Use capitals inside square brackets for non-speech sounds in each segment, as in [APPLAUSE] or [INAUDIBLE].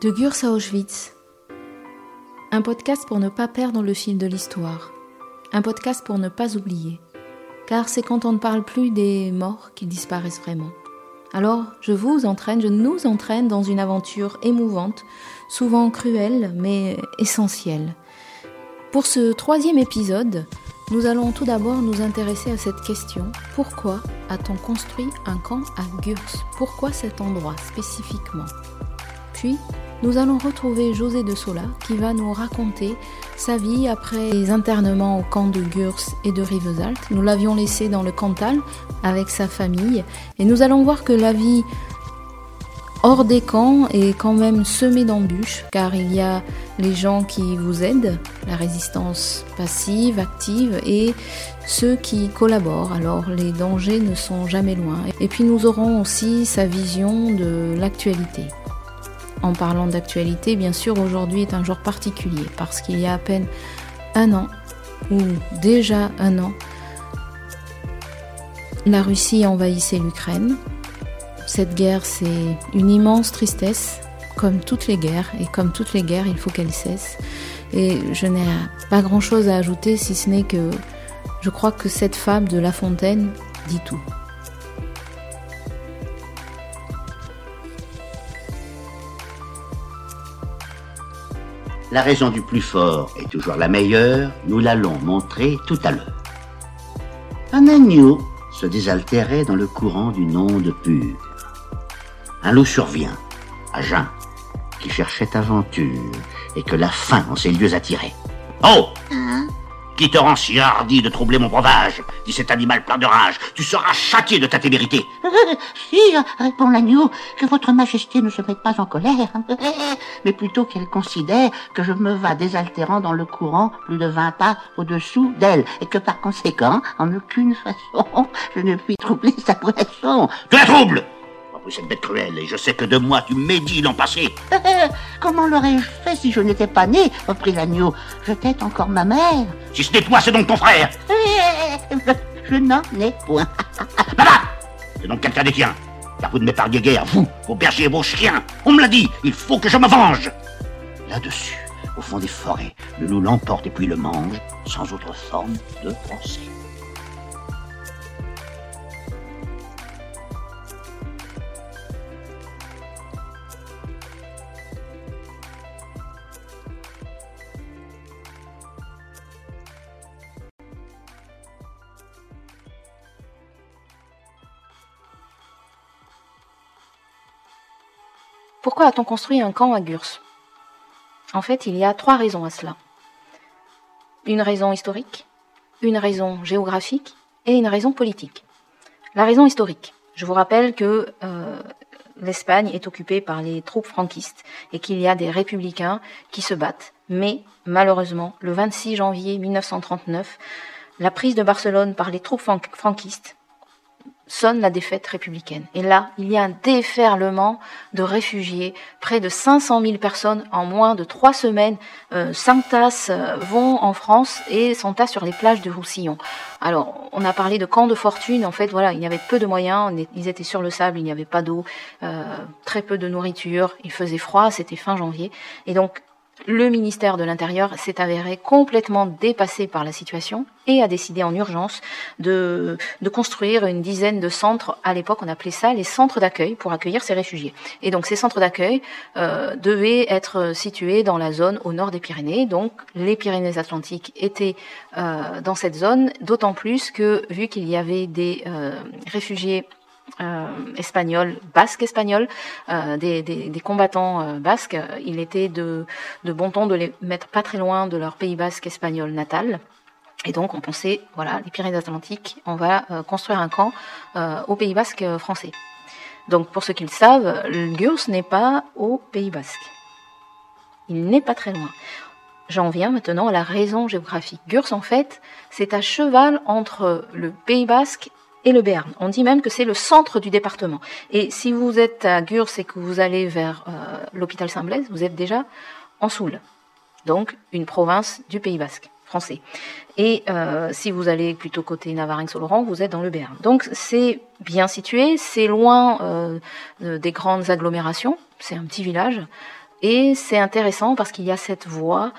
De Gurs à Auschwitz. Un podcast pour ne pas perdre le fil de l'histoire. Un podcast pour ne pas oublier. Car c'est quand on ne parle plus des morts qu'ils disparaissent vraiment. Alors, je vous entraîne, je nous entraîne dans une aventure émouvante, souvent cruelle, mais essentielle. Pour ce troisième épisode, nous allons tout d'abord nous intéresser à cette question. Pourquoi a-t-on construit un camp à Gurs? Pourquoi cet endroit spécifiquement? Puis, nous allons retrouver José de Sola qui va nous raconter sa vie après les internements au camp de Gurs et de Rivesaltes. Nous l'avions laissé dans le Cantal avec sa famille et nous allons voir que la vie hors des camps est quand même semée d'embûches car il y a les gens qui vous aident, la résistance passive, active et ceux qui collaborent. Alors les dangers ne sont jamais loin. Et puis nous aurons aussi sa vision de l'actualité. En parlant d'actualité, bien sûr, aujourd'hui est un jour particulier parce qu'il y a à peine un an, ou déjà un an, la Russie envahissait l'Ukraine. Cette guerre, c'est une immense tristesse, comme toutes les guerres, et comme toutes les guerres, il faut qu'elles cessent. Et je n'ai pas grand-chose à ajouter, si ce n'est que je crois que cette fable de La Fontaine dit tout. La raison du plus fort est toujours la meilleure, nous l'allons montrer tout à l'heure. Un agneau se désaltérait dans le courant d'une onde pure. Un loup survient, à jeun, qui cherchait aventure et que la faim en ces lieux attirait. Oh Qui te rend si hardi de troubler mon breuvage dit cet animal plein de rage. Tu seras châtié de ta témérité. [LAUGHS] Sire, répond l'agneau, que votre majesté ne se mette pas en colère, [LAUGHS] mais plutôt qu'elle considère que je me vas désaltérant dans le courant plus de vingt pas au-dessous d'elle, et que par conséquent, en aucune façon, [LAUGHS] je ne puis troubler sa boisson. Tu la troubles Cette bête cruelle, et je sais que de moi tu médis l'an passé. [LAUGHS] Comment l'aurais-je fait si je n'étais pas né reprit l'agneau? Je tête encore ma mère. Si ce n'est toi, c'est donc ton frère. Je, je n'en ai point. [LAUGHS] Là-bas C'est donc quelqu'un des tiens. Car vous ne m'épargnez guère, vous, vos bergers et vos chiens. On me l'a dit, il faut que je me venge. Là-dessus, au fond des forêts, le loup l'emporte et puis le mange, sans autre forme de pensée. Pourquoi a-t-on construit un camp à Gurs? En fait, il y a trois raisons à cela. Une raison historique, une raison géographique et une raison politique. La raison historique. Je vous rappelle que euh, l'Espagne est occupée par les troupes franquistes et qu'il y a des républicains qui se battent. Mais malheureusement, le 26 janvier 1939, la prise de Barcelone par les troupes franquistes sonne la défaite républicaine. Et là, il y a un déferlement de réfugiés. Près de 500 000 personnes en moins de trois semaines euh, euh, vont en France et s'entassent sur les plages de Roussillon. Alors, on a parlé de camps de fortune. En fait, voilà, il y avait peu de moyens. Ils étaient sur le sable, il n'y avait pas d'eau, euh, très peu de nourriture. Il faisait froid, c'était fin janvier. Et donc, le ministère de l'Intérieur s'est avéré complètement dépassé par la situation et a décidé en urgence de, construire une dizaine de centres. À l'époque, on appelait ça les centres d'accueil pour accueillir ces réfugiés. Et donc, ces centres d'accueil euh, devaient être situés dans la zone au nord des Pyrénées. Donc, les Pyrénées-Atlantiques étaient euh, dans cette zone, d'autant plus que, vu qu'il y avait des euh, réfugiés espagnol, basque espagnol, euh, des, combattants euh, basques, il était de, bon ton de les mettre pas très loin de leur pays basque espagnol natal. Et donc on pensait, voilà, les Pyrénées-Atlantiques, on va euh, construire un camp euh, au Pays basque français. Donc pour ceux qui le savent, le Gurs n'est pas au Pays basque. Il n'est pas très loin. J'en viens maintenant à la raison géographique. Gurs, en fait, c'est à cheval entre le Pays basque et le Béarn. On dit même que c'est le centre du département. Et si vous êtes à Gurs et que vous allez vers euh, l'hôpital Saint-Blaise, vous êtes déjà en Soule, donc une province du Pays Basque français. Et euh, si vous allez plutôt côté Navarinx-Oloron, vous êtes dans le Béarn. Donc c'est bien situé, c'est loin euh, des grandes agglomérations, c'est un petit village. Et c'est intéressant parce qu'il y a cette voie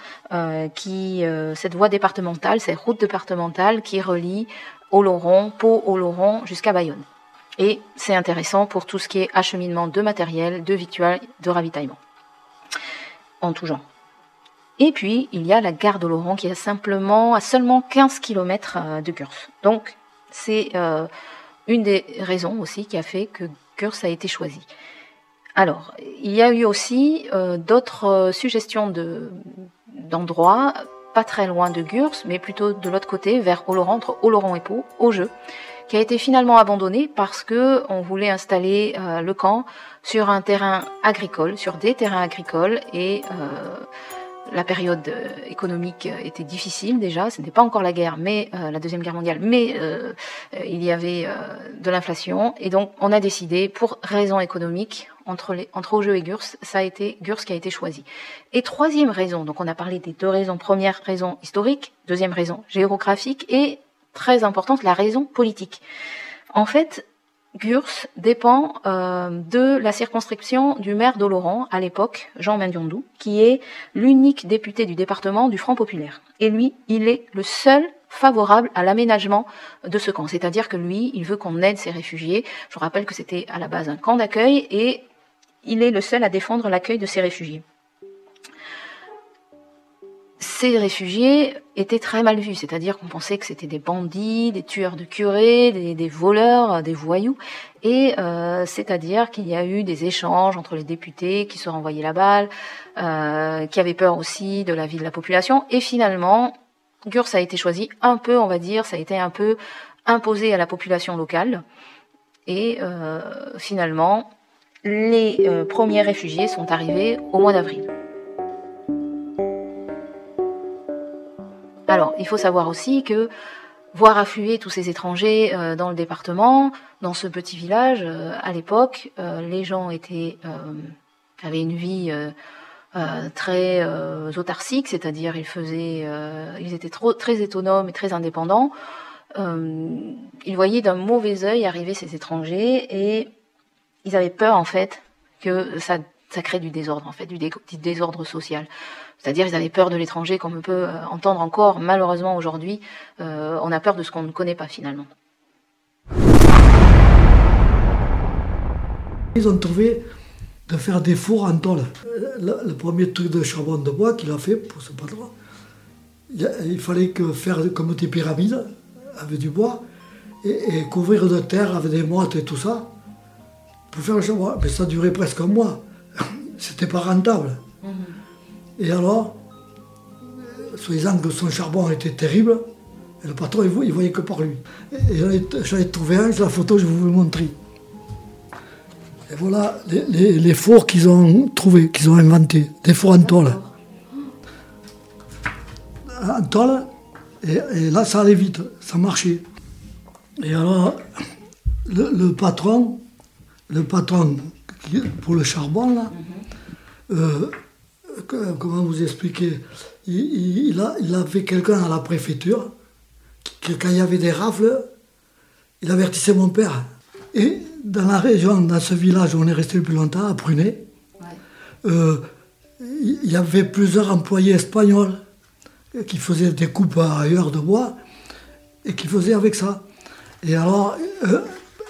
qui, cette voie départementale, cette route départementale qui relie Oloron, Pau, Oloron jusqu'à Bayonne. Et c'est intéressant pour tout ce qui est acheminement de matériel, de victuailles, de ravitaillement. En tout genre. Et puis, il y a la gare d'Oloron qui est simplement à seulement 15 km euh, de Gurs. Donc, c'est euh, une des raisons aussi qui a fait que Gurs a été choisi. Alors, il y a eu aussi euh, d'autres suggestions d'endroits, très loin de Gurs, mais plutôt de l'autre côté, vers Oloron, entre Oloron et Pau, au jeu qui a été finalement abandonné parce que on voulait installer euh, le camp sur un terrain agricole, sur des terrains agricoles et euh, la période euh, économique était difficile déjà, ce n'était pas encore la guerre, mais la deuxième guerre mondiale, mais il y avait de l'inflation et donc on a décidé pour raisons économiques entre les entre et Gurs, ça a été Gurs qui a été choisi. Et troisième raison, donc on a parlé des deux raisons, première raison historique, deuxième raison géographique et très importante, la raison politique. En fait, Gurs dépend euh, de la circonscription du maire d'Oloron à l'époque, Jean Mendiondou, qui est l'unique député du département du Front populaire. Et lui, il est le seul favorable à l'aménagement de ce camp. C'est-à-dire que lui, il veut qu'on aide ces réfugiés. Je rappelle que c'était à la base un camp d'accueil et il est le seul à défendre l'accueil de ces réfugiés ces réfugiés étaient très mal vus, c'est-à-dire qu'on pensait que c'était des bandits, des tueurs de curés, des, voleurs, des voyous, et euh, c'est-à-dire qu'il y a eu des échanges entre les députés qui se renvoyaient la balle, euh, qui avaient peur aussi de la vie de la population, et finalement, Gurs a été choisi un peu, on va dire, ça a été un peu imposé à la population locale, et euh, finalement, les premiers réfugiés sont arrivés au mois d'avril. Alors, il faut savoir aussi que voir affluer tous ces étrangers euh, dans le département, dans ce petit village, euh, à l'époque, euh, les gens avaient une vie très autarcique, c'est-à-dire ils étaient très autonomes et très indépendants. ils voyaient d'un mauvais œil arriver ces étrangers et ils avaient peur en fait que ça, ça crée du désordre en fait, du désordre social. C'est-à-dire ils avaient peur de l'étranger, comme on peut euh, entendre encore malheureusement aujourd'hui. Euh, on a peur de ce qu'on ne connaît pas finalement. Ils ont trouvé de faire des fours en tôle. Le, premier truc de charbon de bois qu'il a fait pour ce patron, il fallait que faire comme des pyramides avec du bois et, couvrir de terre avec des mottes et tout ça pour faire le charbon. Mais ça durait presque un mois. C'était pas rentable. Mhm. Et alors, soi-disant que son charbon était terrible, et le patron, il, ne voyait que par lui. Et j'en ai trouvé un, la photo, je vais vous le montrer. Et voilà les, fours qu'ils ont trouvés, qu'ils ont inventés, des fours en tôle. En tôle, et, là, ça allait vite, ça marchait. Et alors, le, patron, le patron pour le charbon, là, euh, comment vous expliquer? Il, a, il avait quelqu'un à la préfecture, qui, quand il y avait des rafles, il avertissait mon père. Et dans la région, dans ce village où on est resté le plus longtemps, à Prunet, euh, il y avait plusieurs employés espagnols qui faisaient des coupes ailleurs de bois et qui faisaient avec ça. Et alors, euh,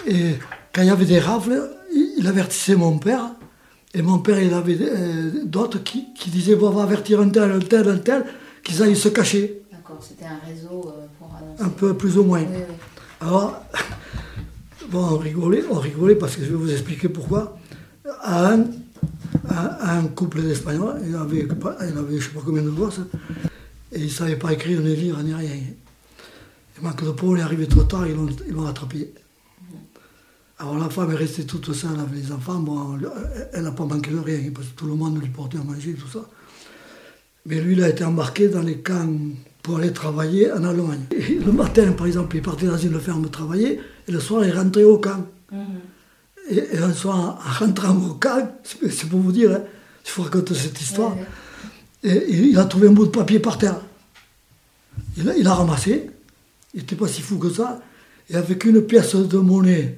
et quand il y avait des rafles, il avertissait mon père et mon père, il avait euh, d'autres qui, disaient bon, on va avertir un tel, un tel, un tel, qu'ils aillent se cacher. D'accord, c'était un réseau euh, pour annoncer. Un peu plus ou moins. Alors, [LAUGHS] bon, on rigolait, on rigolait parce que je vais vous expliquer pourquoi. À un, un couple d'Espagnols, il avait, il avait je ne sais pas combien de gosses, et ils ne savaient pas écrire ni lire ni rien. Et manque de peau, on est arrivé trop tard, ils l'ont attrapé. Alors la femme est restée toute seule avec les enfants. Bon, elle n'a pas manqué de rien, parce que tout le monde lui portait à manger, tout ça. Mais lui, il a été embarqué dans les camps pour aller travailler en Allemagne. le matin, par exemple, il partait dans une ferme travailler, et le soir, il rentrait au camp. Mm-hmm. Et, un soir, en rentrant au camp, c'est pour vous dire, hein, je vous raconte cette histoire, et, il a trouvé un bout de papier par terre. Il a, il a ramassé, il n'était pas si fou que ça, et avec une pièce de monnaie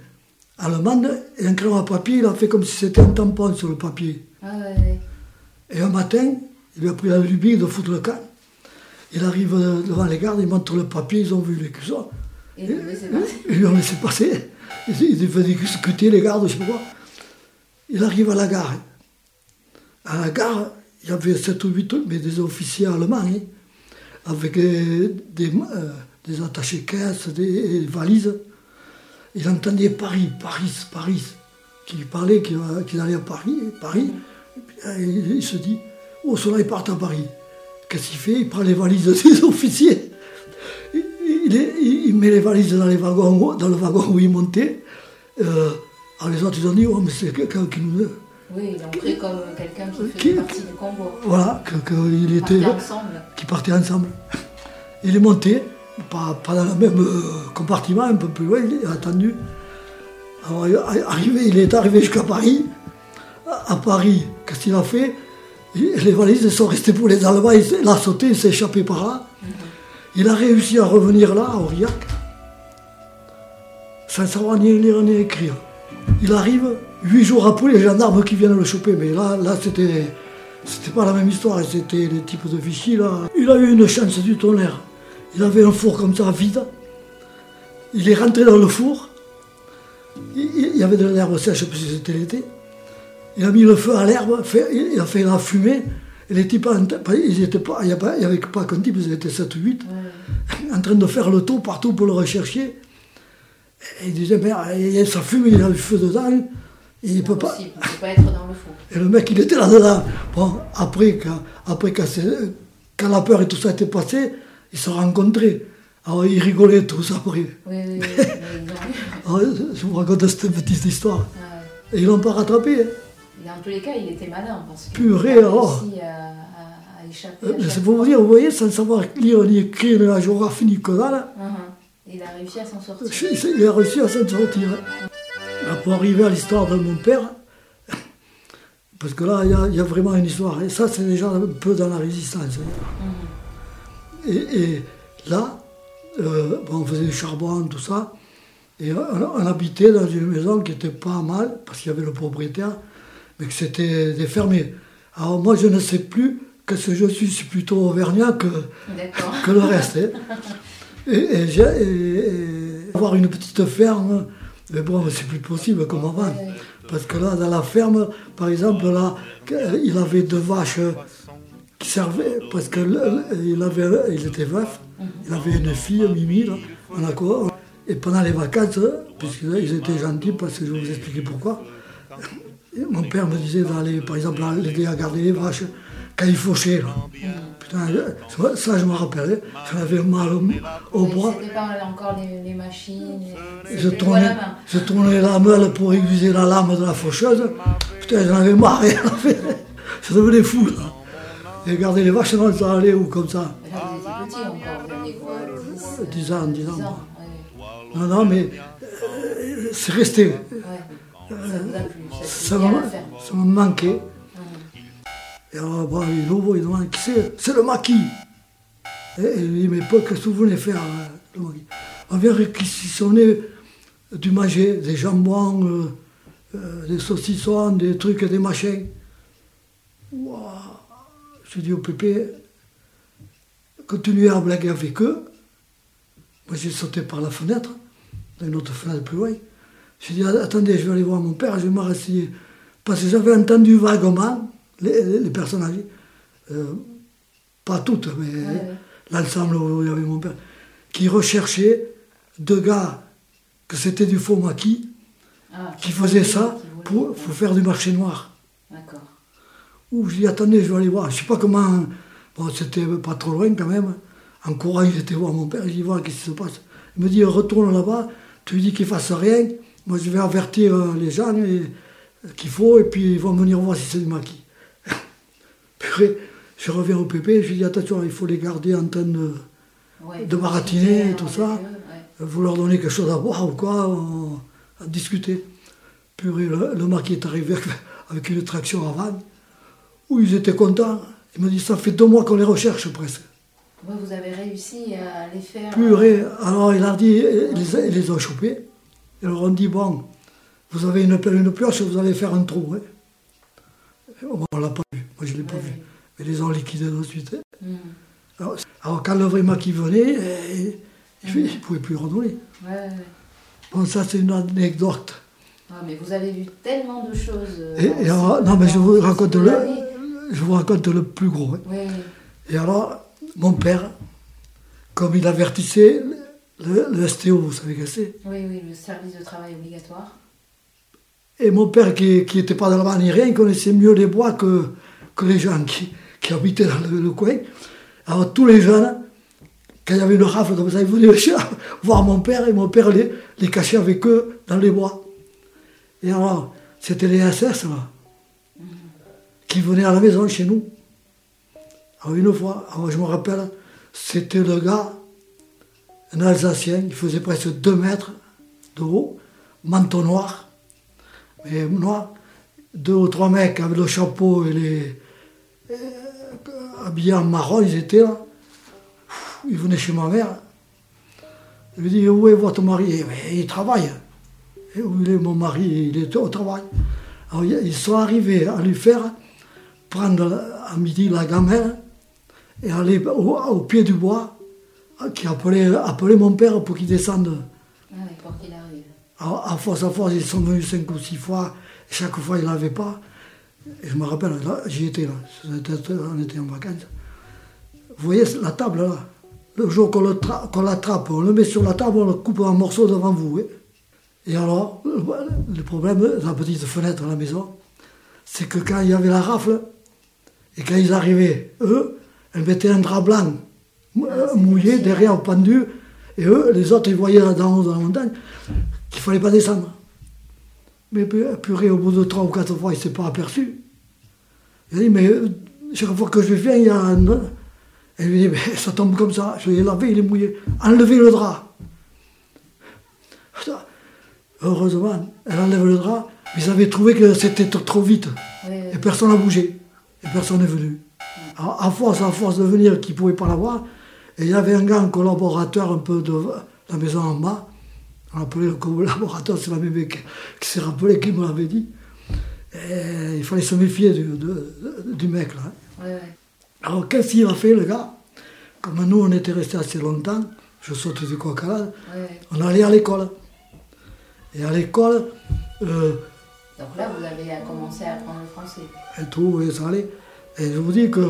allemande et un crayon à papier, il a fait comme si c'était un tampon sur le papier. Ah Et un matin, il lui a pris la lubie de foutre le camp. Il arrive devant les gardes, il montre le papier, ils ont vu les cuissons. Et. Ils lui ont laissé passer. Il faisait discuter les gardes, je sais pas quoi. Il arrive à la gare. À la gare, il y avait 7 ou 8 mais des officiers allemands, hein, avec des, des, euh, des attachés caisses, des, valises. Il entendait Paris, Paris, Paris, qui parlait qu'il qu'il allait à Paris, Paris. Et euh, il, il se dit, oh, cela, ils partent à Paris. Qu'est-ce qu'il fait? Il prend les valises des [LAUGHS] officiers. Il, il il- il met les valises dans, les wagons, dans le wagon où il montait. Euh, alors les autres, ils ont dit, oh, mais c'est quelqu'un qui nous... Oui, ils l'ont pris comme quelqu'un qui Qui- faisait partie du convoi. Voilà, qu'il était... ensemble. qui partaient ensemble. Il est monté, pas, pas dans le même euh, compartiment, un peu plus loin, il a attendu. Alors, il est arrivé, il est arrivé jusqu'à Paris. À Paris, qu'est-ce qu'il a fait? Les valises sont restées pour les Allemands, il, a sauté, il s'est échappé par là. Il a réussi à revenir là, à Aurillac, sans savoir ni lire ni écrire. Il arrive, huit jours après, les gendarmes qui viennent le choper, mais là, là c'était, c'était pas la même histoire, c'était les types de Vichy, là. Il a eu une chance du tonnerre. Il avait un four comme ça, vide. Il est rentré dans le four. Il, y avait de l'herbe sèche, parce que c'était l'été. Il a mis le feu à l'herbe, il a fait la fumée. Et les types, ils étaient pas, il n'y avait, pas qu'un type, ils étaient 7 ou 8, [LAUGHS] en train de faire le tour partout pour le rechercher. Et il disait, mais il- ça fume, il y a du feu dedans, et il ne peut pas. Il ne peut pas être dans le four. Et le mec, il était là-dedans. Bon, après, quand, après quand, c'est- quand la peur et tout ça était passé, ils se sont rencontrés. Alors, ils rigolaient tout ça après. Oui, oui, oui. Alors, [LAUGHS] je vous raconte cette petite histoire. Ouais. Et ils l'ont pas rattrapé. hein. Dans tous les cas, il était malin parce qu'il Purée, a oh. à, à- à échapper. Euh, C'est pour vous dire, vous voyez, sans savoir lire ni écrire ni la géographie ni que dalle, Mhm. Il a réussi à s'en sortir. il a réussi à s'en sortir. Là, pour arriver à l'histoire de mon père, parce que là, il y a- il y, a vraiment une histoire. Et ça, c'est déjà un peu dans la résistance. hein. Et, et là, euh, on faisait du charbon, tout ça. Et on, on habitait dans une maison qui était pas mal, parce qu'il y avait le propriétaire, mais que c'était des fermiers. Alors moi, je ne sais plus que ce je suis, je suis plutôt auvergnat que, que le reste. hein. Et, et avoir une petite ferme, mais bon, c'est plus possible comme avant. Parce que là, dans la ferme, par exemple, là, il avait deux vaches qui servaient, parce qu'il avait, il était veuf, il avait une fille, Mimi, là, en accord. Et pendant les vacances, puisqu'ils étaient gentils, parce que je vais vous expliquer pourquoi, mon père me disait d'aller, par exemple, l'aider à garder les vaches quand il fauchait. Putain, ça, ça, je me rappelle, j'en avais mal au, au bras. Pas encore les, les machines. les- Je tournais, la je tournais la meule pour aiguiser la lame de la faucheuse. Putain, j'en avais marre. [LAUGHS] Je devenais fou. Là. Et garder les vaches, non, ça allait ou comme ça. Étiez petit encore, vous aviez quoi 10, 10 ans, 10 ans. 10 moi. ans ouais. Non, non, mais euh, c'est resté. Ouais. Plu, ça me, ça me manquait. Et alors, bon, il ouvre, il demande qui c'est C'est le maquis. Et, il dit, mais pas qu'est-ce que vous venez faire, euh, le maquis? On vient réquisitionner du manger, des jambons, euh, euh, des saucissons, des trucs et des machins. Ouah. Je dis au pépé, continuez à blaguer avec eux. Moi, j'ai sauté par la fenêtre, dans une autre fenêtre plus loin. J'ai dit, attendez, je vais aller voir mon père, je vais me rasseyer. Parce que j'avais entendu vaguement les, les- les personnes âgées, euh, pas toutes, mais ouais. l'ensemble où il y avait mon père, qui recherchaient deux gars, que c'était du faux maquis, Ah, qui faisaient ça pour, pour faire du marché noir. D'accord. Ouh, je dis, attendez, je vais aller voir. Je sais pas comment. Bon, c'était pas trop loin quand même. En courant, j'étais voir mon père, je dis, voir qu'est-ce qui se passe? Il me dit, retourne là-bas, tu lui dis qu'il fasse rien. Moi, je vais avertir euh, les gens et- qu'il faut, et puis ils vont venir voir si c'est du maquis. [LAUGHS] Puis, je reviens au pépé, je lui dis, attention, il faut les garder en train de, Ouais, de baratiner et tout avec ça. eux, ouais. vous leur donner quelque chose à boire ou quoi, on- à discuter. Puis le, le maquis est arrivé avec une traction avant, où ils étaient contents. Il me dit, ça fait deux mois qu'on les recherche presque. Vous avez réussi à les faire. Purée. Alors il a dit, ils les, ils les ont chopés. Ils leur ont dit, bon, vous avez une une pioche, vous allez faire un trou. hein. On ne l'a pas vu. Moi, je ne l'ai pas vu. Mais ils ont liquidé de suite. hein. Hmm. Alors, alors, quand le vrai maquis venait, eh, il ne pouvait plus redonner. Ouais. Bon, ça, c'est une anecdote. Ah, mais vous avez vu tellement de choses. euh, Et, alors, non, mais je vous raconte le. Je vous raconte le plus gros. hein. Oui, oui. Et alors, mon père, comme il avertissait le, le STO, vous savez que c'est, Oui, oui, le service de travail obligatoire. et mon père qui n'était pas dans la ni rien, il connaissait mieux les bois que, que les gens qui, qui habitaient dans le, le coin. Alors tous les jeunes, quand il y avait une rafle comme ça, ils venaient [LAUGHS] voir mon père, et mon père les, les cachait avec eux dans les bois. Et alors, c'était les SS, là, qui venaient à la maison chez nous. Alors une fois, je me rappelle, c'était le gars, un Alsacien, il faisait presque 2 mètres de haut, manteau noir, mais noir, deux ou trois mecs avec le chapeau et les euh, habillés en marron, ils étaient là. Ils venaient chez ma mère. Je lui dis, où est votre mari? Eh Il travaille. Et où il est mon mari? Il est au travail. Alors ils sont arrivés à lui faire prendre à midi la gamelle et aller au, au pied du bois, qui appelait, appelait mon père pour qu'il descende. Ah oui, pour qu'il arrive. Alors, à force, à force, ils sont venus cinq ou six fois. Et chaque fois, ils n'avaient pas. Et je me rappelle, j'y étais là. C'était- On était en vacances. Vous voyez la table là Le jour qu'on l'attrape, on le met sur la table, on le coupe en morceaux devant vous. hein. Et alors, le, le problème, la petite fenêtre à la maison, c'est que quand il y avait la rafle, et quand ils arrivaient, eux, elles mettaient un drap blanc euh, mouillé derrière pendu, et eux, les autres, ils voyaient là d'en haut dans la montagne qu'il ne fallait pas descendre. Mais pu- purée, au bout de trois ou quatre fois, il ne s'est pas aperçu. Il a dit, mais euh, chaque fois que je viens, il y a un... Elle lui dit, mais [LAUGHS] ça tombe comme ça. Je l'ai lavé, il est mouillé. Enlevez le drap. Heureusement, elle enlève le drap, mais ils avaient trouvé que c'était trop- vite. Oui, Et personne n'a bougé. Et personne n'est venu. À force, à force de venir, qui ne pouvaient pas l'avoir, et il y avait un gars, un collaborateur un peu de la maison en bas, on l'appelait le collaborateur, c'est la même qui, qui s'est rappelé, qui me l'avait dit. Et il fallait se méfier du, de- du mec là. Alors qu'est-ce qu'il a fait le gars? Comme nous on était restés assez longtemps, je saute du coq à oui. on allait à l'école. Et à l'école, euh, Donc là, vous avez commencé à apprendre le français. et tout, et ça allait. Et je vous dis que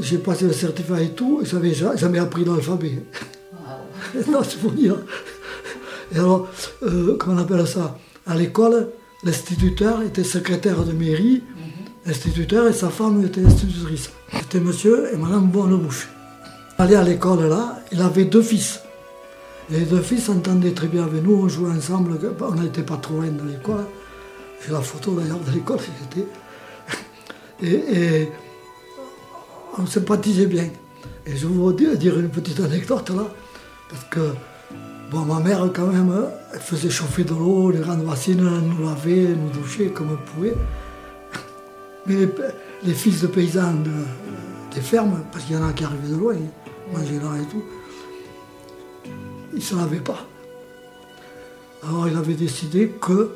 j'ai passé le certificat et tout, et j'avais ja- jamais appris l'alphabet. Waouh. [LAUGHS] non, c'est pour dire. Et alors, euh, comment on appelle ça? À l'école, l'instituteur était secrétaire de mairie, l'instituteur et sa femme étaient institutrices. C'était monsieur et madame Bonnebouche. Allé à l'école là, il avait deux fils. Et les deux fils s'entendaient très bien avec nous, on jouait ensemble, on n'était pas trop loin de l'école. J'ai la photo d'ailleurs de l'école, j'étais. Et, on sympathisait bien. Et je vais vous dire une petite anecdote là, parce que bon, ma mère quand même, elle faisait chauffer de l'eau, les grandes bassines, elle nous lavait, nous douchait comme elle pouvait. Mais les, fils de paysans de- des fermes, parce qu'il y en a qui arrivaient de loin, manger là et tout, ils ne se lavaient pas. Alors il avait décidé que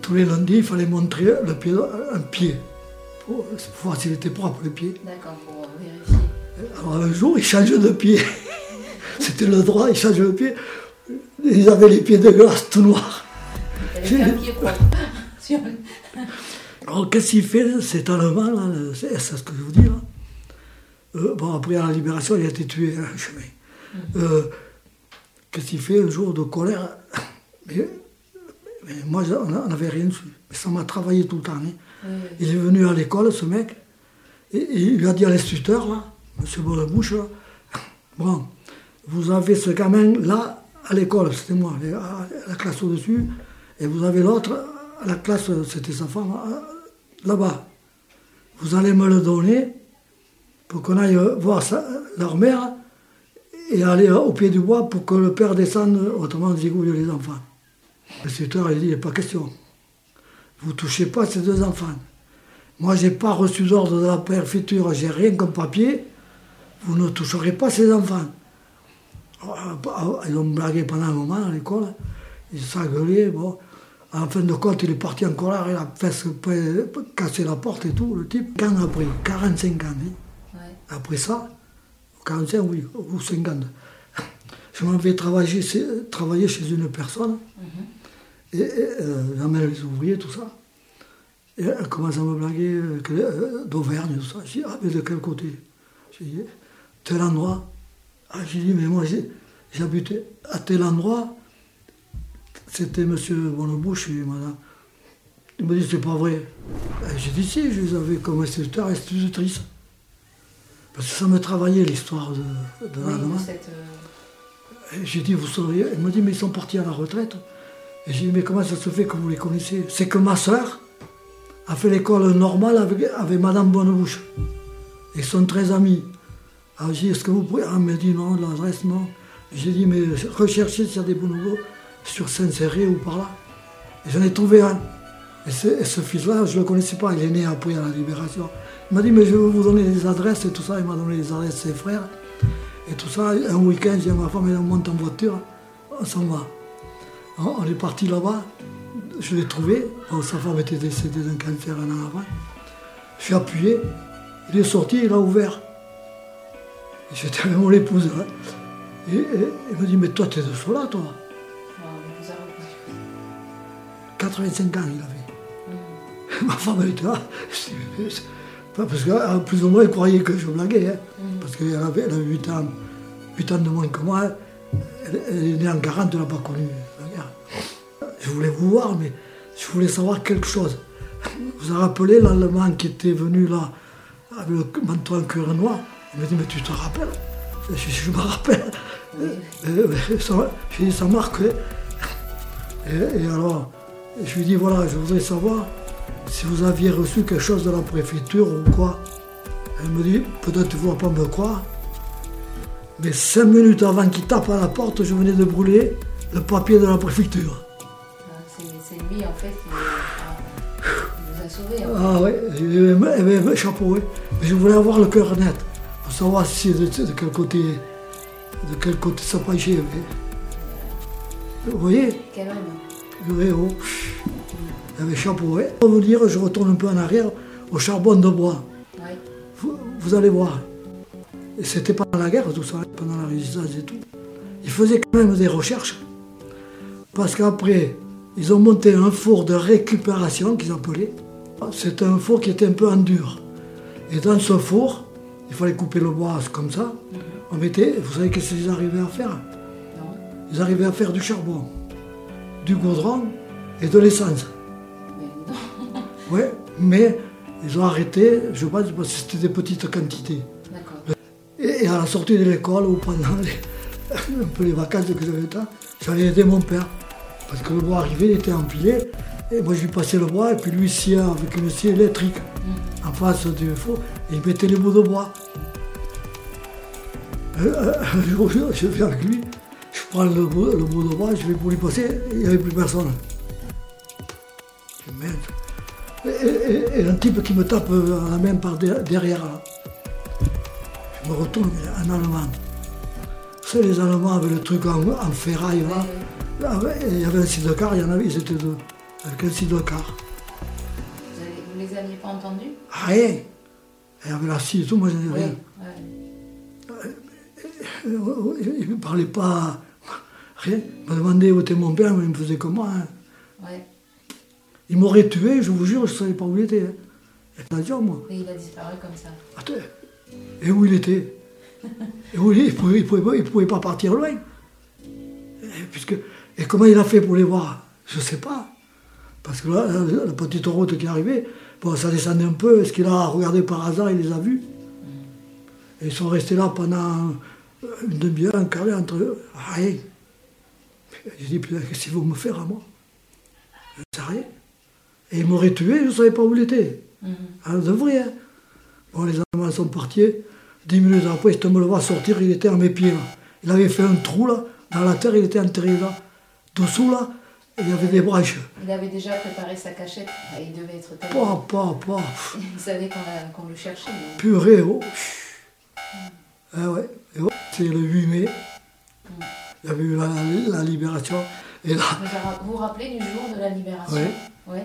tous les lundis, il fallait montrer le pied, un pied, pour, pour voir s'il était propre le pied. D'accord, pour vérifier. Alors un jour, il change de pied. [LAUGHS] C'était le droit, il change de pied. Ils avaient les pieds de glace tout noirs. Pied propre. [LAUGHS] Alors qu'est-ce qu'il fait cet Allemand, là, le- c'est c'est ce que je vous dis là Euh, Bon, après à la libération, il a été tué chemin. Euh, qu'est-ce qu'il fait un jour de colère? Mais, mais moi, je- on n'avait rien su. Mais ça m'a travaillé tout le temps. hein. Oui. Il est venu à l'école, ce mec, et, et il lui a dit à l'instituteur, là, monsieur là, bon, vous avez ce gamin là à l'école, c'était moi, à la classe au-dessus, et vous avez l'autre, à la classe, c'était sa femme, là-bas. Vous allez me le donner pour qu'on aille voir sa- leur mère et aller au pied du bois pour que le père descende, autrement zigouille les enfants. L'instituteur, il dit, il n'est pas question. Vous touchez pas ces deux enfants. Moi, j'ai pas reçu d'ordre de la préfecture, j'ai rien comme papier. Vous ne toucherez pas ces enfants. Alors, Ils ont blagué pendant un moment à l'école. Ils s'engueulaient, bon. En fin de compte, il est parti en colère, il a fait casser la porte et tout, le type. Quand après 45 ans, hein. après ça, 45 oui, ou 50, je m'en vais travailler, travailler chez une personne, mm-hmm. Et, euh, j'amène les ouvriers, tout ça. Et elle commence à me blaguer euh, d'Auvergne, tout ça. Je dis, ah, mais de quel côté? J'ai dit, tel endroit. Ah, j'ai dit, mais moi, j'habitais à tel endroit. C'était M. Bonnebouche et madame. Il m'a dit, c'est pas vrai. J'ai dit, si, je les avais comme instituteur et institutrice. Parce que ça me travaillait l'histoire de, de oui, euh, J'ai dit, vous sauriez. Elle m'a dit, mais ils sont partis à la retraite. Et j'ai dit, mais comment ça se fait que vous les connaissez? C'est que ma soeur a fait l'école normale avec, Madame Bonnebouche. Ils sont très amis. Alors j'ai dit, est-ce que vous pouvez. Ah, elle m'a dit non, l'adresse, non. J'ai dit, mais recherchez s'il y a des bonobos sur Saint-Céré ou par là. Et j'en ai trouvé un. Et, ce fils-là, je ne le connaissais pas, il est né après à la Libération. Il m'a dit, mais je vais vous donner les adresses et tout ça. Il m'a donné les adresses de ses frères. Et tout ça, un week-end, j'ai ma femme, elle monte en voiture, on s'en va. On est parti là-bas, je l'ai trouvé. sa femme était décédée d'un cancer un an avant. Je suis appuyé, il est sorti, il a ouvert. J'étais avec mon épouse là. Et, il me dit, mais toi, tu es de Sola, toi 85 ans, il avait. [LAUGHS] Ma femme, elle était là. Parce qu'en plus ou moins, elle croyait que je blaguais. Hein. Mm. Parce qu'elle avait, elle avait 8, ans, 8 ans de moins que moi. Elle, est née en 40, elle n'a pas connu Je voulais vous voir, mais je voulais savoir quelque chose. Vous vous rappelez l'Allemand qui était venu là, avec le manteau en cuir noir Il m'a dit, mais tu te rappelles? Je, je, me rappelle. Et, ça, ça marque. Et, et alors, je lui dis, voilà, je voudrais savoir si vous aviez reçu quelque chose de la préfecture ou quoi. Elle me dit, peut-être tu ne vas pas me croire, mais cinq minutes avant qu'il tape à la porte, je venais de brûler le papier de la préfecture. Lui, en fait, vous a sauvé. Ah oui, il avait chapeau, Mais je voulais avoir le cœur net, pour savoir si de, de quel côté de quel côté ça penchait. Vous voyez Quel homme Le héros avait chapeau. Pour vous dire, je retourne un peu en arrière, au charbon de bois. Vous, allez voir. Et c'était pendant la guerre, tout ça, pendant la résistance et tout. Ils faisaient quand même des recherches. Parce qu'après, ils ont monté un four de récupération qu'ils appelaient. C'était un four qui était un peu en dur. Et dans ce four, il fallait couper le bois comme ça. On mettait, vous savez qu'est-ce qu'ils arrivaient à faire? Ils arrivaient à faire du charbon, du goudron et de l'essence. Oui, mais ils ont arrêté, je pense, parce que c'était des petites quantités. Et, à la sortie de l'école, ou pendant les, [LAUGHS] un peu les vacances que j'avais temps, j'allais aider mon père. Parce que le bois arrivait, il était empilé. Et moi, je lui passais le bois, et puis lui, scie avec une scie électrique mm. en face du faux, et il mettait les bouts de bois. Un euh, euh, jour, [LAUGHS] je viens avec lui, je prends le bout, de bois, je vais pour lui passer, il n'y avait plus personne. Merde. Et, un type qui me tape la main par derrière. Je me retourne, un Allemand. C'est les Allemands avec le truc en, ferraille là. Ah il y avait un sidecar, il y en avait, ils étaient deux, avec un sidecar. Vous ne les aviez pas entendus? Rien. Il y avait la scie et tout, moi je n'ai rien. Il ne me parlait pas rien. Il m'a demandé où était mon père, mais il me faisait comment. Hein. Il m'aurait tué, je vous jure, je ne savais pas où il était. Hein. Il a moi. Et il a disparu comme ça. Attends. Et où il était? [LAUGHS] Et où il, pouvait, il pouvait, pouvait, pas partir loin. Et, puisque, et comment il a fait pour les voir? Je ne sais pas. Parce que là, la, petite route qui est arrivée, bon, ça descendait un peu. Est-ce qu'il a regardé par hasard, il les a vus? Et ils sont restés là pendant une demi-heure, un quart d'heure entre eux. Rien. J'ai dit, qu'est-ce qu'ils vont me faire à moi? Je ne sais rien. Et il m'aurait tué, je ne savais pas où il était. Mhm. Alors, de vrai. Hein. Bon, les Allemands sont partis. Dix minutes après, je me le vois sortir, il était à mes pieds. Là. Il avait fait un trou là, dans la terre, il était enterré là. Dessous là, il y avait des branches. Il avait déjà préparé sa cachette, il devait être tellement... Pas, pas, pas. [LAUGHS] Il savait qu'on le cherchait. Purée, oh. Ah ouais, c'est le 8 mai. Mm. Il y avait eu la, libération. Et là, Vous vous rappelez du jour de la libération Oui.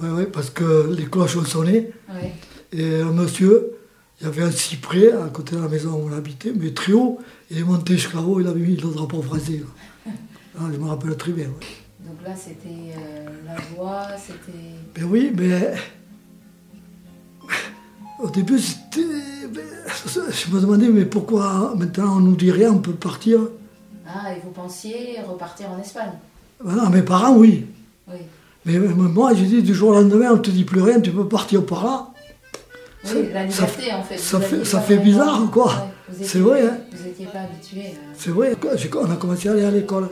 Oui. ouais, parce que les cloches ont sonné. Oui. Et un monsieur, il y avait un cyprès à côté de la maison où on habitait, mais très haut. Il est monté jusqu'à haut, il avait mis le drapeau français. [LAUGHS] Ah, je me rappelle très bien. Donc là, c'était euh, la joie, c'était. Ben oui, mais [LAUGHS] au début, c'était. ben, Je me demandais, mais pourquoi maintenant on nous dit rien, on peut partir? Ah, et vous pensiez repartir en Espagne? Voilà, mes parents, oui. Oui. Mais moi, j'ai dit du jour au lendemain, on te dit plus rien, tu peux partir par là. Oui, Ça- la ça liberté, en fait. ça fait- ça bizarre, quoi. Ouais, C'est vrai, hein. Vous n'étiez pas habitué. C'est vrai, on a commencé à aller à l'école.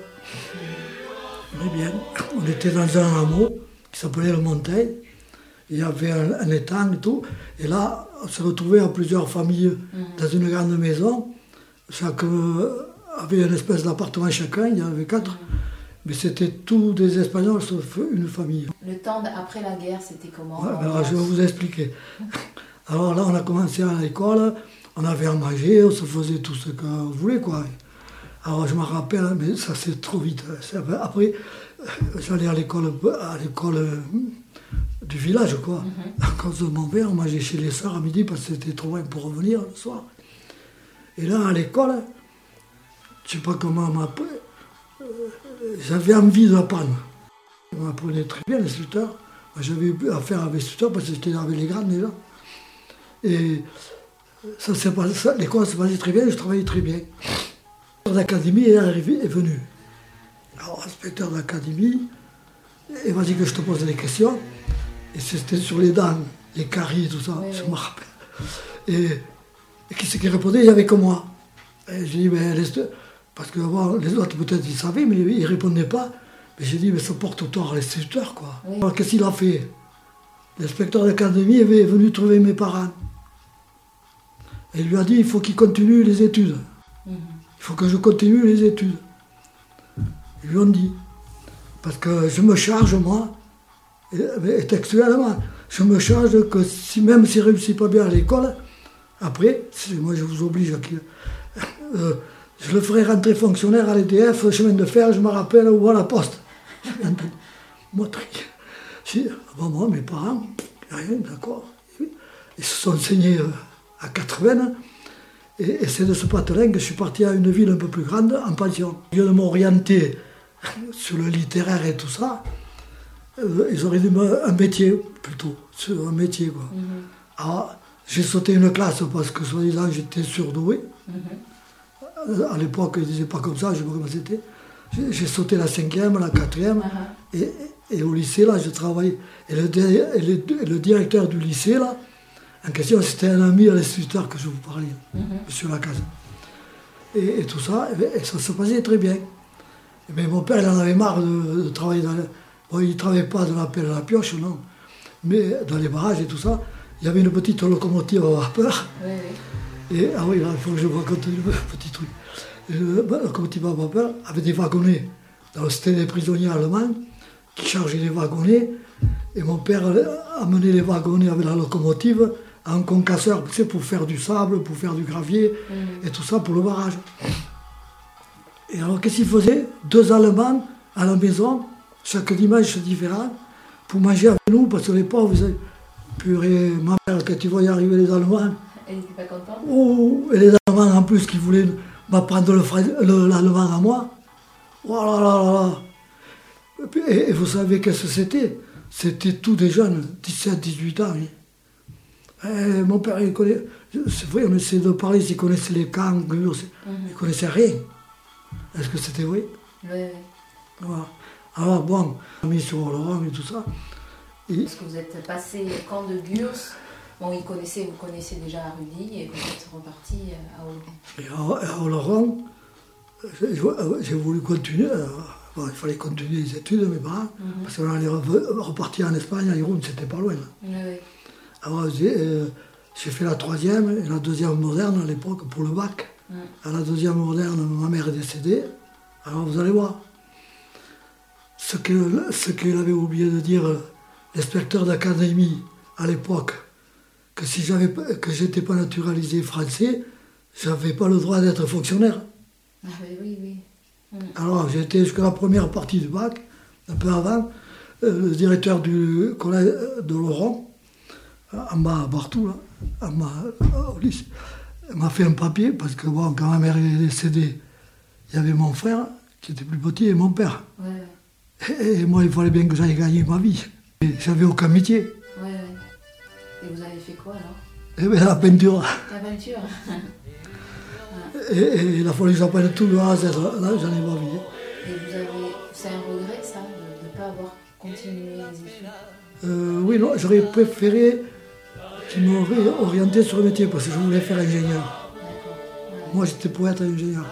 Mais bien, on était dans un hameau qui s'appelait le Monteil. Il y avait un, un étang et tout. Et là, on se retrouvait à plusieurs familles dans une grande maison. Chaque euh, avait une espèce d'appartement chacun, il y en avait quatre. Mais c'était tous des Espagnols sauf une famille. Le temps après la guerre, c'était comment? Ouais, en ben alors, je vais vous expliquer. [LAUGHS] Alors là, on a commencé à l'école, on avait à manger, on se faisait tout ce qu'on voulait, quoi. Alors je me rappelle, mais ça c'est trop vite. hein. Après, euh, j'allais à l'école, à l'école euh, du village, quoi. À cause de mon père, on mangeait chez les sœurs à midi parce que c'était trop loin pour revenir le soir. Et là, à l'école, je sais pas comment on m'appelait, euh, j'avais envie d'apprendre. On m'apprenait très bien, l'instructeur. Moi, J'avais eu affaire avec l'instructeur parce que j'étais avec les grands déjà. Et ça s'est passé, ça- l'école s'est passée très bien, je travaillais très bien. L'académie est arrivé, est venu. Alors, inspecteur de l'académie, et vas-y que je te pose des questions. Et c'était sur les dents, les caries, tout ça, Oui, je oui. me rappelle. Et, et qui c'est qui répondait? Il n'y avait que moi. Et j'ai dit, ben, laisse- parce que bon, les autres peut-être ils savaient, mais ils ne répondaient pas. Mais j'ai dit, mais ça porte tort à l'instituteur, quoi. Oui. Alors qu'est-ce qu'il a fait? L'inspecteur d'académie est venu trouver mes parents. Et il lui a dit, il faut qu'il continue les études. Il faut que je continue les études. Ils lui ont dit. Parce que je me charge, moi, et, textuellement, je me charge que si, même s'il ne réussit pas bien à l'école, après, moi je vous oblige à qu'il- euh, je le ferai rentrer fonctionnaire à l'EDF, chemin de fer, je me rappelle, ou à la poste. moi, ah bon, moi, mes parents, rien, d'accord. Ils se sont enseignés euh, à 80. Et, et c'est de ce patelin que je suis parti à une ville un peu plus grande en pension. Au lieu de m'orienter sur le littéraire et tout ça, euh, ils auraient dû me un métier plutôt, sur un métier quoi. Alors, j'ai sauté une classe parce que soi-disant j'étais surdoué. Euh, À l'époque, ils ne disaient pas comme ça, je ne sais pas comment c'était. J'ai- sauté la cinquième, la quatrième, et, et au lycée, là, je travaillais. Et le, di- et le, et le directeur du lycée, là, en question, c'était un ami à l'instituteur que je vous parlais, monsieur Lacaze. Et, et tout ça, et, bien, et ça se passait très bien. Mais mon père, il en avait marre de, de travailler dans... le- Bon, il ne travaillait pas de la pelle à la pioche, non. Mais dans les barrages et tout ça, il y avait une petite locomotive à vapeur. Oui, oui. Et, ah oui, là, il faut que je vous raconte un petit truc. Bah, la locomotive à vapeur avait des wagonnets. c'était des prisonniers allemands qui chargeaient les wagonnets. Et mon père amenait les wagonnets avec la locomotive un concasseur, tu sais, pour faire du sable, pour faire du gravier, et tout ça pour le barrage. Et alors, qu'est-ce qu'ils faisaient Deux Allemands à la maison, chaque dimanche différent, pour manger avec nous, parce que les pauvres, ils avaient- purée, ma mère, quand tu voyais arriver les Allemands, Elle n'était pas contente Oh, et les Allemands en plus qui voulaient m'apprendre l'allemand à moi. Oh là là là là. Et, et- et vous savez qu'est-ce que c'était? C'était tous des jeunes, 17, 18 ans. oui. Eh, mon père, il connaît. C'est vrai, on essaie de parler s'il connaissait les camps, il ne connaissait rien. Est-ce que c'était vrai? Oui, oui. Voilà. Alors bon, on a mis sur Laurent et tout ça. Et- Parce que vous êtes passé au camp de Gurs. Bon, il connaissait, vous connaissez déjà Rudy et vous êtes reparti euh, à. Et à, à Oloron, j'ai voulu continuer. euh, bon, il fallait continuer les études, mes parents, parce qu'on allait re- repartir en Espagne, à Irún, c'était pas loin. oui. Alors j'ai euh, j'ai fait la troisième et la deuxième moderne à l'époque pour le bac. À la deuxième moderne, ma mère est décédée. Alors vous allez voir. Ce que- ce qu'il avait oublié de dire euh, l'inspecteur d'académie à l'époque, que si j'avais que j'étais pas naturalisé français, j'avais pas le droit d'être fonctionnaire. Ah, oui, oui, oui. Alors j'étais jusqu'à la première partie du bac, un peu avant, euh, le directeur du collège de Laurent, en bas à Bartou, là, en bas, au lycée, m'a fait un papier, parce que bon, quand ma mère est décédée, il y avait mon frère, qui était plus petit, et mon père. Ouais. Et, et moi, il fallait bien que j'aille gagner ma vie. Et J'avais aucun métier. Ouais, ouais. Et vous avez fait quoi alors? Et bien, la peinture. La peinture [LAUGHS] Et, et il a fallu que j'apprenne tout le A à Z. Là, j'en ai ma vie. Et vous avez. C'est un regret ça, de ne pas avoir continué les études? Euh, oui, non, j'aurais préféré qu'il m'aurait orienté sur le métier, parce que je voulais faire ingénieur. Moi, j'étais pour être ingénieur.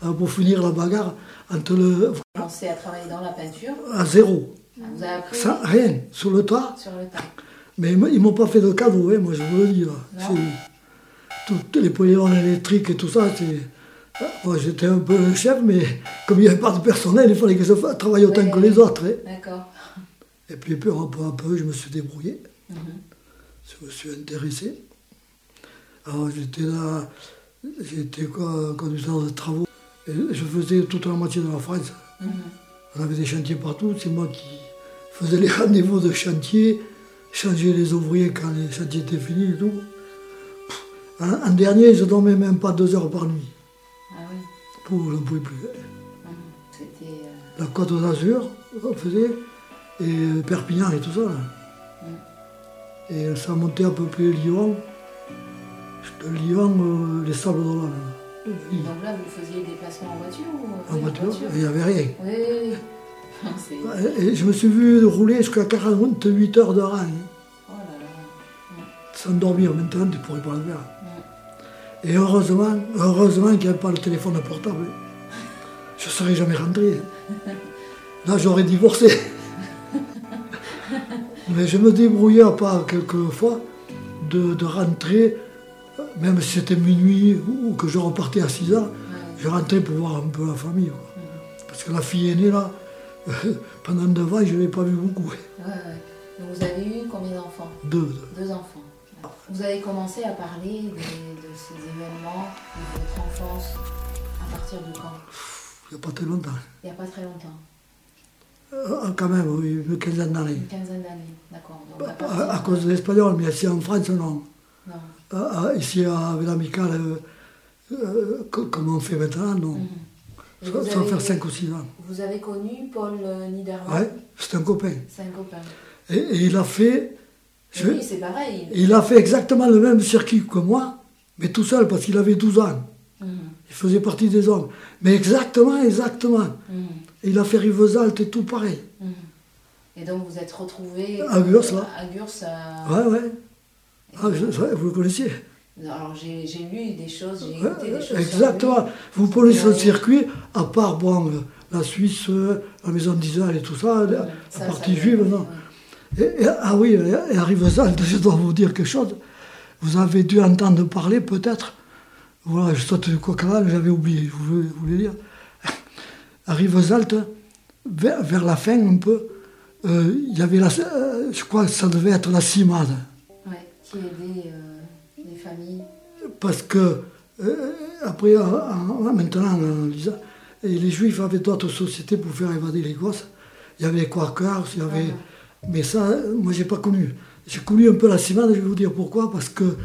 Alors, pour finir la bagarre, entre le, Commencé à travailler dans la peinture. à zéro, Vous avez appris sans rien, sur le toit. sur le tas. Mais ils ne m'ont pas fait de cadeau, hein, moi je vous le dis. Là. Tous les polygones électriques et tout ça, c'est. Moi j'étais un peu le chef, mais comme il n'y avait pas de personnel, il fallait que je travaille autant Ouais. que les autres. hein. D'accord. Et puis peu à peu, à peu, je me suis débrouillé. Mhm. Je me suis intéressé. Alors j'étais là, j'étais quoi, conducteur de travaux. Et je faisais toute la moitié de la France. Mhm. On avait des chantiers partout, c'est moi qui faisais les [LAUGHS] rendez-vous de chantier, changer les ouvriers quand les chantiers étaient finis et tout. Pff, En, en dernier, je dormais même pas deux heures par nuit. Ah oui. Pour, je ne pouvais plus. Mhm. Euh, La Côte d'Azur, on faisait, et Perpignan et tout ça. là. Et ça montait à peu près Lyon. De Lyon, euh, les Sables d'Olonne. Donc là, vous faisiez des déplacements en voiture ou En voiture, il n'y avait rien. Oui. [LAUGHS] C'est- Et, et je me suis vu rouler jusqu'à 48 heures de rang. hein. Oh là là. sans dormir maintenant, tu ne pourrais pas le faire. Et heureusement, heureusement qu'il n'y avait pas le téléphone portable. Je ne serais jamais rentré. [LAUGHS] Là, j'aurais divorcé. Mais je me débrouillais à part quelquefois de, de rentrer, même si c'était minuit ou que je repartais à 6 heures, je rentrais pour voir un peu la famille. quoi. Parce que la fille aînée, là, [LAUGHS] pendant deux ans, je ne l'ai pas vu beaucoup. Ouais, ouais. Donc vous avez eu combien d'enfants? Deux. deux. Deux enfants. Vous avez commencé à parler des- de, ces événements, de votre enfance, à partir de quand? Il n'y a pas très longtemps. Il n'y a pas très longtemps. Euh, quand même, oui, une quinzaine d'années. Une quinzaine d'années. D'accord. Donc à À, à cause de l'espagnol, mais ici en France, non. Non. Euh, euh, ici, avec l'amical, euh, euh, co- comme on fait maintenant, non. Ça va avez- faire 5 ou 6 ans. Vous avez connu Paul Niedermann Ouais, c'est un copain. C'est un copain. Et, et il a fait. je- Oui, c'est pareil. il a fait exactement le même circuit que moi, mais tout seul, parce qu'il avait 12 ans. Mhm. Il faisait partie des hommes. Mais exactement, exactement. Mhm. Il a fait Rivesaltes et tout pareil. Mhm. Et donc vous êtes retrouvés À Gurs, là. À Gurs. à- Ouais, ouais. Ah, je- vous le connaissiez Alors j'ai lu des choses, j'ai Ouais, écouté des choses. Exactement. Vous prenez ce Ouais. circuit, à part bon, euh, la Suisse, euh, la maison d'Israël et tout ça, la, la Ça, partie ça, juive, non. ouais. Et- et- ah oui, et, et à Rivesaltes, [LAUGHS] je dois vous dire quelque chose. Vous avez dû entendre parler peut-être. Voilà, je saute du coq j'avais oublié, je voulais, je voulais dire. À Rivesaltes, vers, vers la fin un peu, euh, il y avait la, euh, je crois que ça devait être la CIMAD. Ouais, qui aidait euh, les familles. Parce que, après, en- en- maintenant, et les Juifs avaient d'autres sociétés pour faire évader les gosses. Il y avait les Quakers, il y avait... Mais ça, moi, j'ai pas connu. J'ai connu un peu la CIMAD, je vais vous dire pourquoi. Parce que,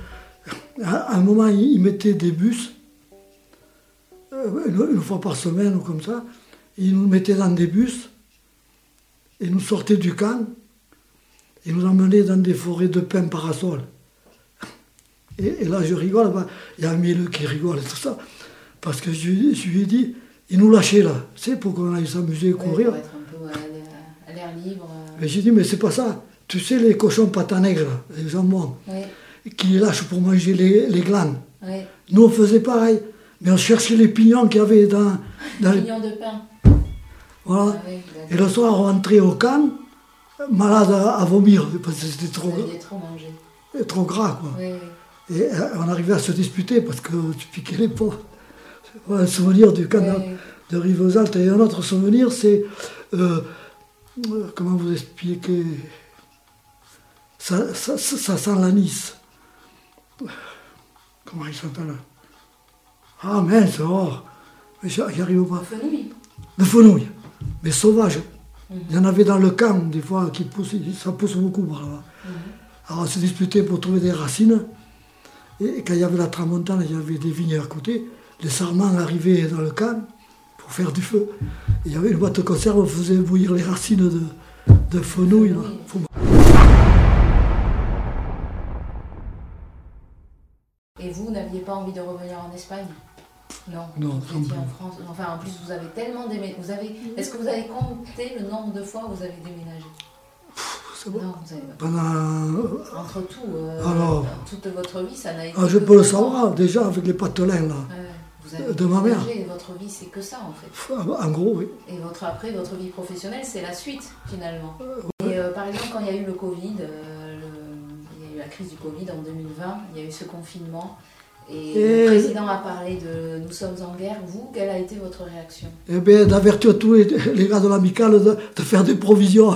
à un moment, ils mettaient des bus, une, une fois par semaine ou comme ça. Ils nous mettaient dans des bus, et nous sortaient du camp, et nous emmenaient dans des forêts de pins parasols. Et, et là, je rigole, bah, il y a un Mielleux qui rigole et tout ça. Parce que je, lui- je lui ai dit, il nous lâchait là, sais, pour qu'on aille s'amuser, Ouais, courir. pour être un peu à l'air- libre. euh, Mais j'ai dit, mais c'est pas ça. Tu sais, les cochons patin nègres, là, les jambons, Ouais, qui les lâchent pour manger les, les glandes. ouais. Nous, on faisait pareil. Mais on cherchait les pignons qu'il y avait dans, dans les... Pignon de pain. Voilà. Et le soir, on rentrait au camp, malade à, à vomir, parce que c'était trop, trop mangé. trop gras, quoi. Oui, oui. Et euh, on arrivait à se disputer parce que tu piquais les. Voilà, un souvenir du camp de- Oui, de Rivesaltes. Et un autre souvenir, c'est. euh, euh, comment vous expliquer ça, ça, ça, ça sent l'anis. Comment il s'appelle Ah mince, oh Mais j'y arrive pas. Fenouil. de fenouil, mais sauvage. Il y en avait dans le camp, des fois, qui poussent, ça pousse beaucoup par là. Alors on se disputait pour trouver des racines. Et quand il y avait la tramontane, il y avait des vignes à côté. Les sarments arrivaient dans le camp pour faire du feu. Et il y avait une boîte de conserve, on faisait bouillir les racines de, de fenouil. Et vous n'aviez pas envie de revenir en Espagne? Non. En France. Enfin, en plus, vous avez tellement déménagé. Vous avez. Est-ce que vous avez compté le nombre de fois où vous avez déménagé? C'est bon. Non, vous avez. Pendant. Entre tout, euh, Alors. toute votre vie, ça n'a été. Ah, je peux le savoir, déjà, avec les pâtelins, là. Vous avez De ma mère. et Votre vie, c'est que ça, en fait. En gros, oui. Et votre après, votre vie professionnelle, c'est la suite finalement. Et euh, par exemple, quand il y a eu le Covid, euh, le- il y a eu la crise du Covid en 2020, il y a eu ce confinement, et, Et- le président a parlé de nous sommes en guerre. Vous, quelle a été votre réaction? Eh bien, d'avertir tous les, les gars de l'amicale de, de faire des provisions.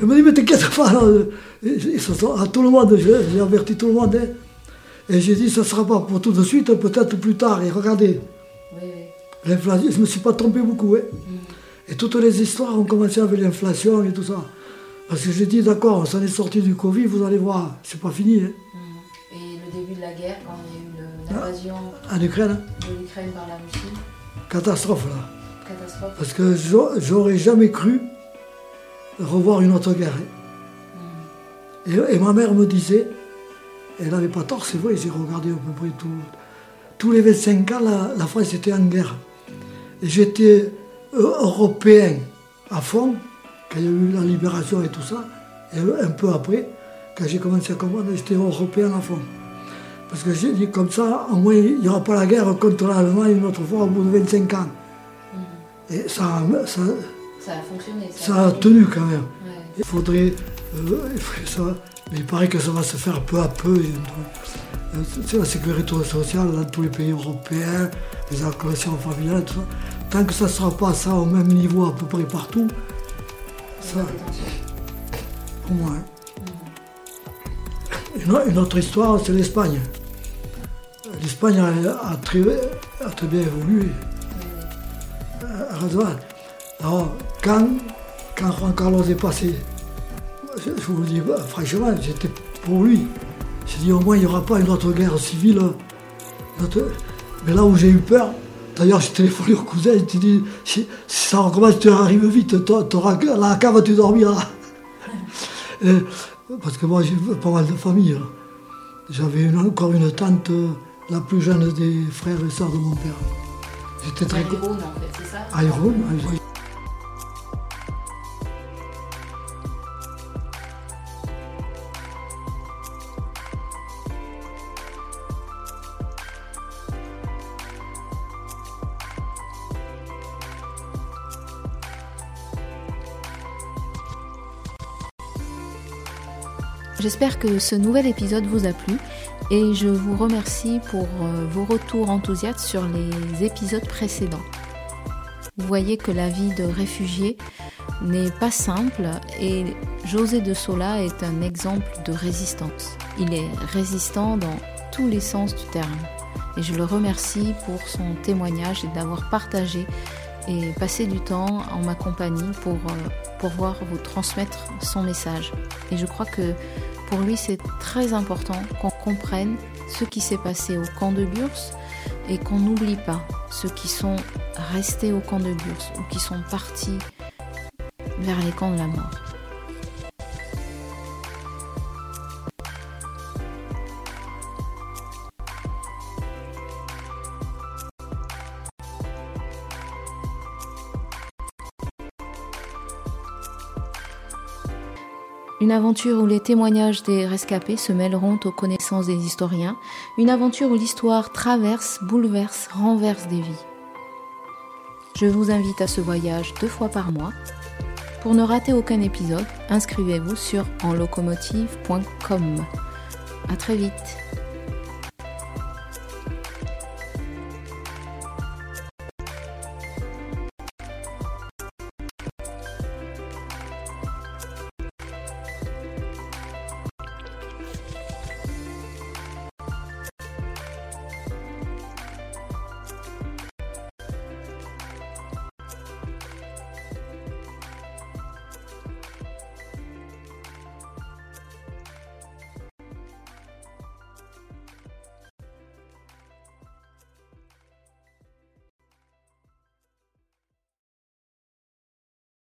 Elle me dit, mais t'inquiète pas, là, ils- ils se sont- à tout le monde, j'ai averti tout le monde. hein. Et j'ai dit, ça ne sera pas pour tout de suite, peut-être plus tard. Et regardez, Oui, oui. l'inflation, je ne me suis pas trompé beaucoup. hein. Mm. Et toutes les histoires ont commencé avec l'inflation et tout ça. Parce que j'ai dit, d'accord, on s'en est sorti du Covid, vous allez voir, c'est pas fini. hein. Mm. Et le début de la guerre, quand y a eu le- l'invasion En Ukraine, hein, de l'Ukraine par la Russie, catastrophe là. catastrophe. Parce que j'au- j'aurais jamais cru revoir une autre guerre. hein. Et, et ma mère me disait, elle n'avait pas tort, c'est vrai, j'ai regardé à peu près tout. Tous les 25 ans, la, la France était en guerre. Et j'étais euh, européen à fond, quand il y a eu la libération et tout ça. Et un peu après, quand j'ai commencé à comprendre, j'étais européen à fond. Parce que j'ai dit comme ça, au moins il n'y aura pas la guerre contre l'Allemagne une autre fois au bout de 25 ans. Et ça, ça, Ça a fonctionné. ça a tenu quand même. Ouais. Il faudrait, euh, il faudrait ça, mais il paraît que ça va se faire peu à peu. Euh, C'est la sécurité sociale dans tous les pays européens, les allocations familiales, tout ça. Tant que ça ne sera pas ça au même niveau à peu près partout, ça, pour moi. hein. Une, autre histoire, c'est l'Espagne. L'Espagne a, très, a très bien évolué. Euh, heureusement. Alors, quand, quand Juan Carlos est passé, je, je vous le dis franchement, j'étais pour lui. J'ai dit au moins il n'y aura pas une autre guerre civile. autre- Mais là où j'ai eu peur, d'ailleurs j'ai téléphoné au cousin, j'ai dit si, si ça recommence, tu arrives vite, que- la cave, tu dormiras. Et- parce que moi j'ai pas mal de famille. là. J'avais encore une tante, euh, la plus jeune des frères et sœurs de mon père. J'étais très. Très en fait, c'est ça? À Irun, J'espère que ce nouvel épisode vous a plu et je vous remercie pour euh, vos retours enthousiastes sur les épisodes précédents. Vous voyez que la vie de réfugié n'est pas simple et José de Sola est un exemple de résistance. Il est résistant dans tous les sens du terme et je le remercie pour son témoignage et d'avoir partagé et passé du temps en ma compagnie pour euh, pouvoir vous transmettre son message. Et je crois que pour lui, c'est très important qu'on comprenne ce qui s'est passé au camp de Gurs et qu'on n'oublie pas ceux qui sont restés au camp de Gurs ou qui sont partis vers les camps de la mort. Une aventure où les témoignages des rescapés se mêleront aux connaissances des historiens, une aventure où l'histoire traverse, bouleverse, renverse des vies. Je vous invite à ce voyage deux fois par mois. Pour ne rater aucun épisode, inscrivez-vous sur enlocomotive.com. À très vite.